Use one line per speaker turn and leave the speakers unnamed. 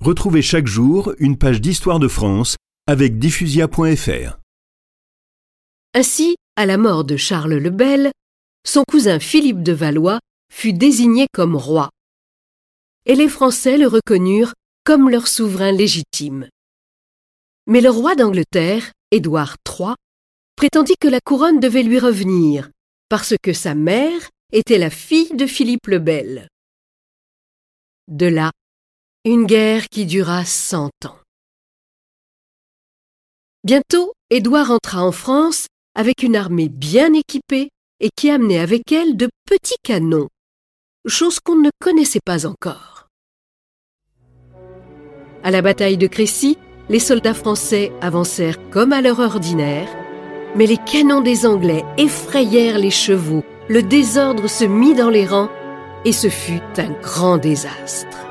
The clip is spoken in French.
Retrouvez chaque jour une page d'histoire de France avec diffusia.fr.
Ainsi, à la mort de Charles le Bel, son cousin Philippe de Valois fut désigné comme roi. Et les Français le reconnurent comme leur souverain légitime. Mais le roi d'Angleterre, Édouard III, prétendit que la couronne devait lui revenir, parce que sa mère était la fille de Philippe le Bel. De là, une guerre qui dura cent ans. Bientôt, Édouard entra en France avec une armée bien équipée et qui amenait avec elle de petits canons, chose qu'on ne connaissait pas encore. À la bataille de Crécy, les soldats français avancèrent comme à l'heure ordinaire, mais les canons des Anglais effrayèrent les chevaux, le désordre se mit dans les rangs, et ce fut un grand désastre.